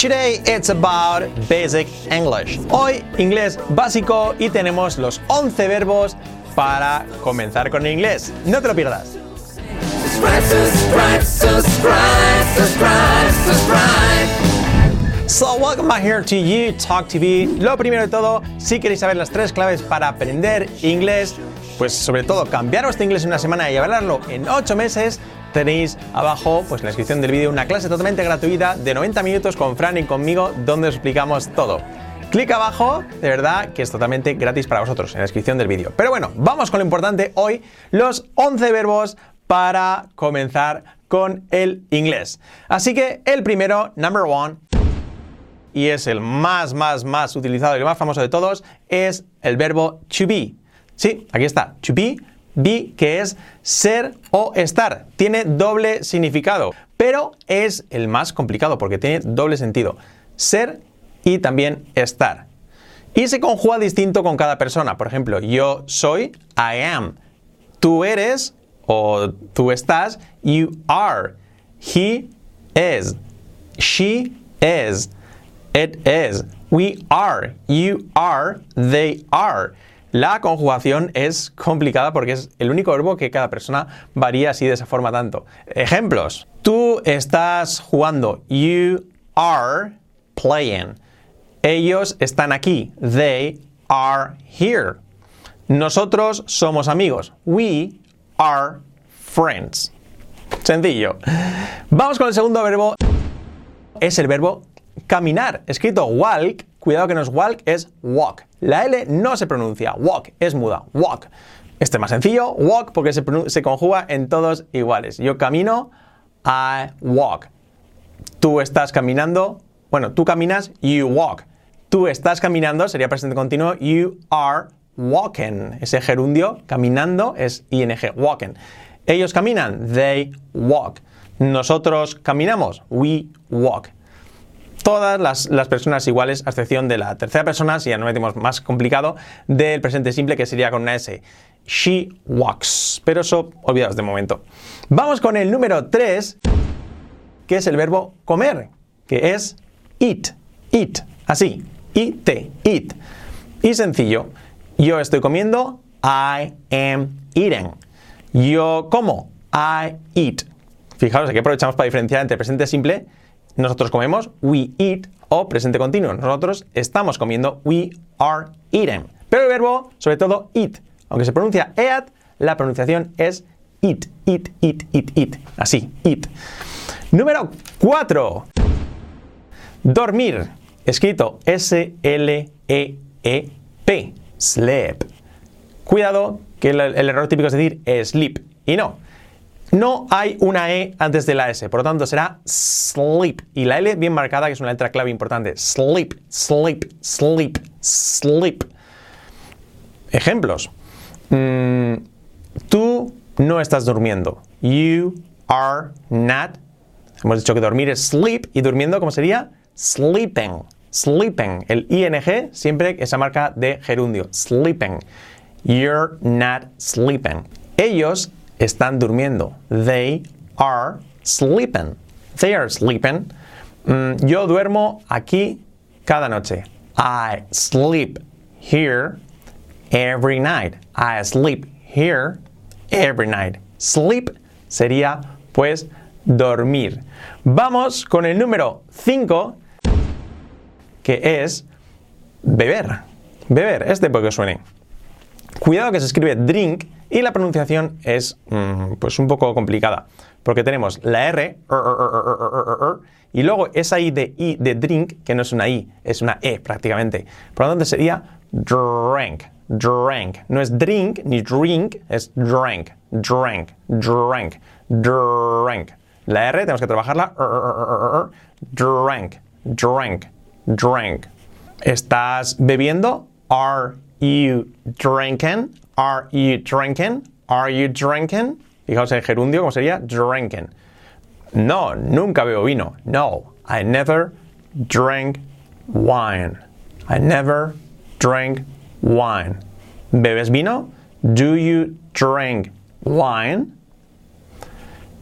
Today it's about basic English. Hoy inglés básico y tenemos los 11 verbos para comenzar con el inglés. No te lo pierdas. subscribe, subscribe, subscribe, subscribe, subscribe. So welcome back here to You Talk TV. Lo primero de todo, si queréis saber las tres claves para aprender inglés, pues sobre todo cambiar vuestro inglés en una semana y hablarlo en 8 meses, tenéis abajo pues en la descripción del vídeo una clase totalmente gratuita de 90 minutos con Fran y conmigo donde os explicamos todo. Clic abajo, de verdad que es totalmente gratis para vosotros en la descripción del vídeo. Pero bueno, vamos con lo importante hoy, los 11 verbos para comenzar con el inglés. Así que el primero, number one, y es el más, más, más utilizado y el más famoso de todos, es el verbo to be. Sí, aquí está, to be, be, que es ser o estar. Tiene doble significado, pero es el más complicado porque tiene doble sentido. Ser y también estar. Y se conjuga distinto con cada persona. Por ejemplo, yo soy, I am. Tú eres o tú estás, you are. He is. She is. It is. We are. You are. They are. La conjugación es complicada porque es el único verbo que cada persona varía así de esa forma tanto. Ejemplos. Tú estás jugando. You are playing. Ellos están aquí. They are here. Nosotros somos amigos. We are friends. Sencillo. Vamos con el segundo verbo. Es el verbo caminar. Escrito walk. Cuidado que no es walk, es walk. La L no se pronuncia. Walk. Es muda. Walk. Este es más sencillo. Walk porque se, se conjuga en todos iguales. Yo camino. I walk. Tú estás caminando. Bueno, tú caminas. You walk. Tú estás caminando. Sería presente continuo. You are walking. Ese gerundio, caminando, es ing. Walking. Ellos caminan. They walk. Nosotros caminamos. We walk. Todas las, las personas iguales, a excepción de la tercera persona, si ya nos metemos más complicado, del presente simple que sería con una S. She walks. Pero eso, olvidaos de momento. Vamos con el número 3, que es el verbo comer, que es eat. Eat. Así. I-T. Eat. Y sencillo. Yo estoy comiendo. I am eating. Yo como. I eat. Fijaros, aquí aprovechamos para diferenciar entre presente simple. Nosotros comemos. We eat. O presente continuo. Nosotros estamos comiendo. We are eating. Pero el verbo, sobre todo, eat. Aunque se pronuncia eat, la pronunciación es eat. Eat, eat, eat, eat. Así. Eat. Número 4. Dormir. Escrito S-L-E-E-P. Sleep. Cuidado, que el, el error típico es decir sleep. Y no. No hay una E antes de la S, por lo tanto será sleep. Y la L bien marcada, que es una letra clave importante. Sleep, sleep, sleep, sleep. Ejemplos. Mm, tú no estás durmiendo. You are not. Hemos dicho que dormir es sleep y durmiendo, ¿cómo sería? Sleeping. Sleeping. El ing siempre esa marca de gerundio. Sleeping. You're not sleeping. Ellos están durmiendo. They are sleeping. They are sleeping. Mm, yo duermo aquí cada noche. I sleep here every night. I sleep here every night. Sleep sería pues dormir. Vamos con el número 5 que es beber. Beber, este porque suene. Cuidado que se escribe drink y la pronunciación es mm, pues un poco complicada. Porque tenemos la R er, er, er, er, er, er, er, y luego esa I de I de drink, que no es una I, es una E prácticamente. Por lo tanto sería drank, drank. No es drink ni drink, es drank, drank, drank, drank. La R tenemos que trabajarla. er, er, er, er, er, Drank, drank, drank. ¿Estás bebiendo? Are you drinking? Are you drinking? Are you drinking? Fijaos el gerundio, ¿cómo sería? Drinking. No, nunca bebo vino. No, I never drank wine. I never drank wine. ¿Bebes vino? Do you drink wine?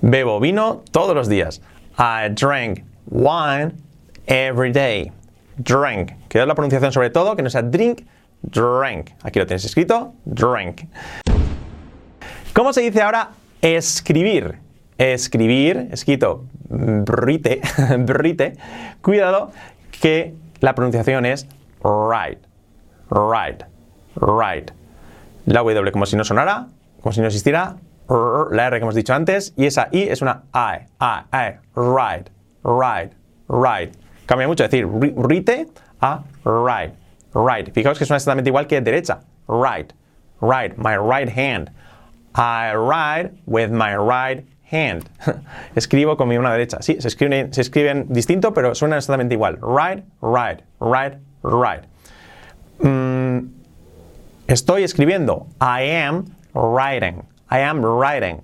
Bebo vino todos los días. I drank wine every day. Drink. Cuidado la pronunciación sobre todo, que no sea drink, drink. Aquí lo tienes escrito, drink. ¿Cómo se dice ahora escribir? Escribir, escrito brite, brite. Cuidado que la pronunciación es right, right, right. La W como si no sonara, como si no existiera, la R que hemos dicho antes, y esa I es una I, I, I, right, right, right. Cambia mucho decir rite a right, right. Fijaos que suena exactamente igual que derecha, right, right, my right hand. I write with my right hand. Escribo con mi mano derecha. Sí, se escriben, se distinto, pero suenan exactamente igual. Right, right, right, right. Mm, estoy escribiendo. I am writing. I am writing.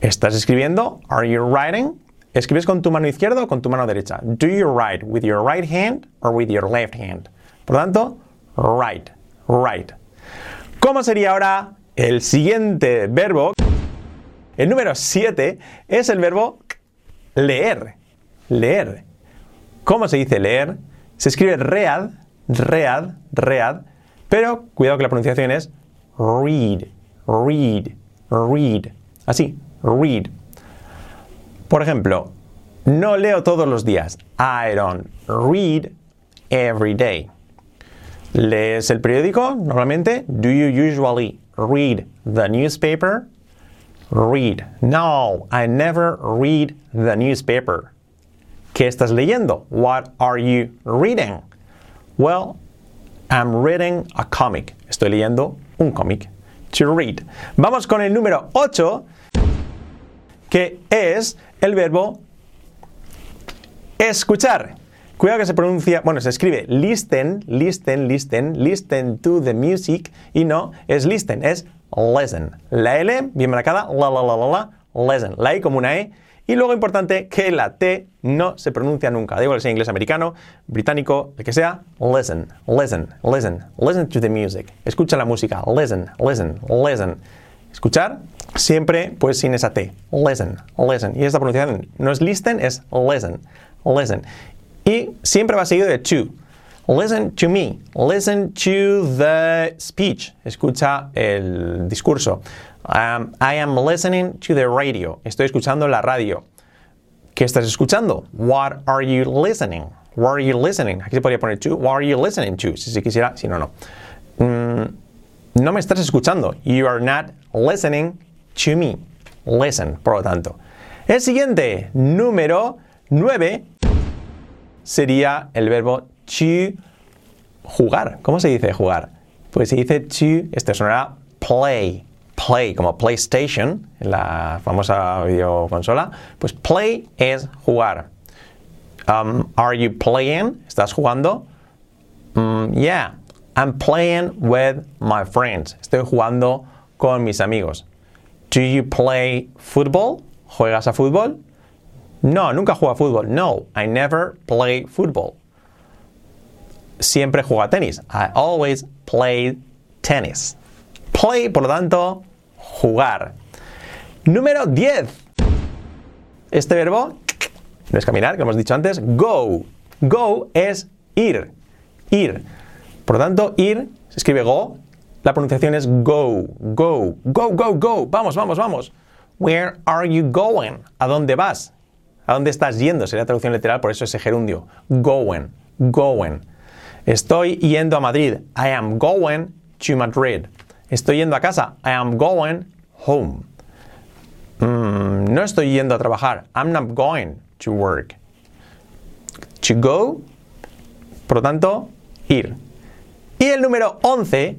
¿Estás escribiendo? Are you writing? ¿Escribes con tu mano izquierda o con tu mano derecha? Do you write with your right hand or with your left hand? Por lo tanto, write, write. ¿Cómo sería ahora el siguiente verbo? El número 7 es el verbo leer. Leer. ¿Cómo se dice leer? Se escribe read, read, read, pero cuidado que la pronunciación es read read, read. Así, read. Por ejemplo, no leo todos los días. I don't read every day. ¿Lees el periódico normalmente? Do you usually read the newspaper? Read. No, I never read the newspaper. ¿Qué estás leyendo? What are you reading? Well, I'm reading a comic. Estoy leyendo un cómic to read. Vamos con el número 8, que es el verbo escuchar. Cuidado que se pronuncia, bueno, se escribe listen, listen, listen, listen to the music y no es listen, es listen. La L bien marcada, la la la la la, listen. La I como una E y luego importante que la T no se pronuncia nunca. Da igual sea inglés americano, británico, el que sea. Listen, listen, listen, listen to the music. Escucha la música. Listen, listen, listen. Escuchar siempre pues sin esa T. Listen, listen. Y esta pronunciación no es listen, es listen, listen. Y siempre va seguido de to. Listen to me. Listen to the speech. Escucha el discurso. Um, I am listening to the radio. Estoy escuchando la radio. ¿Qué estás escuchando? What are you listening? What are you listening? Aquí se podría poner to. What are you listening to? Si se quisiera, si no, no. Mm, no me estás escuchando. You are not listening to me. Listen, por lo tanto. El siguiente, número 9, sería el verbo to jugar. ¿Cómo se dice jugar? Pues se dice to, este sonará play. Play, como PlayStation, la famosa videoconsola, pues play es jugar. Um, are you playing? ¿Estás jugando? Mm, yeah, I'm playing with my friends. Estoy jugando con mis amigos. Do you play football? ¿Juegas a fútbol? No, nunca juego a fútbol. No, I never play football. Siempre juego a tenis. I always play tennis. Play, por lo tanto, jugar. Número 10. Este verbo no es caminar, que hemos dicho antes. Go. Go es ir. Ir. Por lo tanto, ir se escribe go. La pronunciación es go. Go. Go, go, go. Vamos, vamos, vamos. Where are you going? ¿A dónde vas? ¿A dónde estás yendo? Sería traducción literal, por eso ese gerundio. Going. Going. Estoy yendo a Madrid. I am going to Madrid. Estoy yendo a casa. I am going home. Mm, no estoy yendo a trabajar. I'm not going to work. To go, por lo tanto, ir. Y el número 11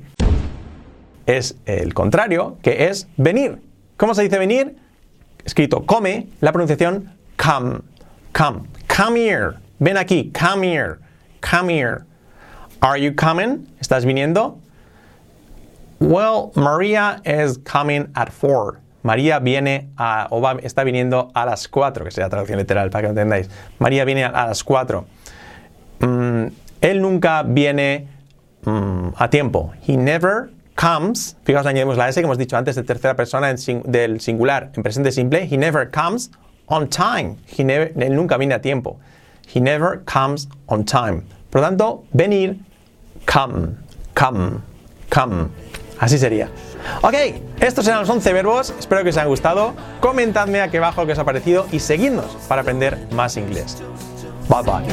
es el contrario, que es venir. ¿Cómo se dice venir? Escrito come, la pronunciación come. Come. Come here. Ven aquí. Come here. Come here. Are you coming? ¿Estás viniendo? Well, Maria is coming at 4. María viene a, o está viniendo a las 4, que sería traducción literal para que lo entendáis. María viene a, las 4. Mm, él nunca viene mm, a tiempo. He never comes. Fijaos, añadimos la S que hemos dicho antes de tercera persona del singular en presente simple. He never comes on time. He never, él nunca viene a tiempo. he never comes on time. Por lo tanto, venir, come, come, come. Así sería. Ok, estos eran los 11 verbos, espero que os hayan gustado. Comentadme aquí abajo qué os ha parecido y seguidnos para aprender más inglés. Bye bye.